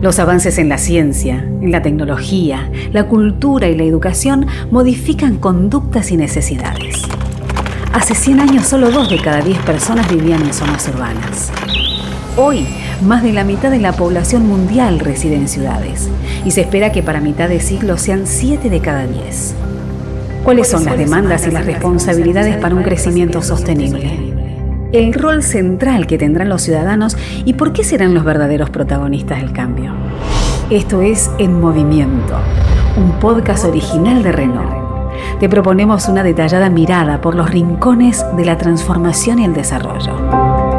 Los avances en la ciencia, en la tecnología, la cultura y la educación modifican conductas y necesidades. Hace 100 años solo dos de cada 10 personas vivían en zonas urbanas. Hoy, más de la mitad de la población mundial reside en ciudades y se espera que para mitad de siglo sean 7 de cada 10. ¿Cuáles son las demandas y las responsabilidades para un crecimiento sostenible? El rol central que tendrán los ciudadanos y por qué serán los verdaderos protagonistas del cambio. Esto es En Movimiento, un podcast original de Renault. Te proponemos una detallada mirada por los rincones de la transformación y el desarrollo.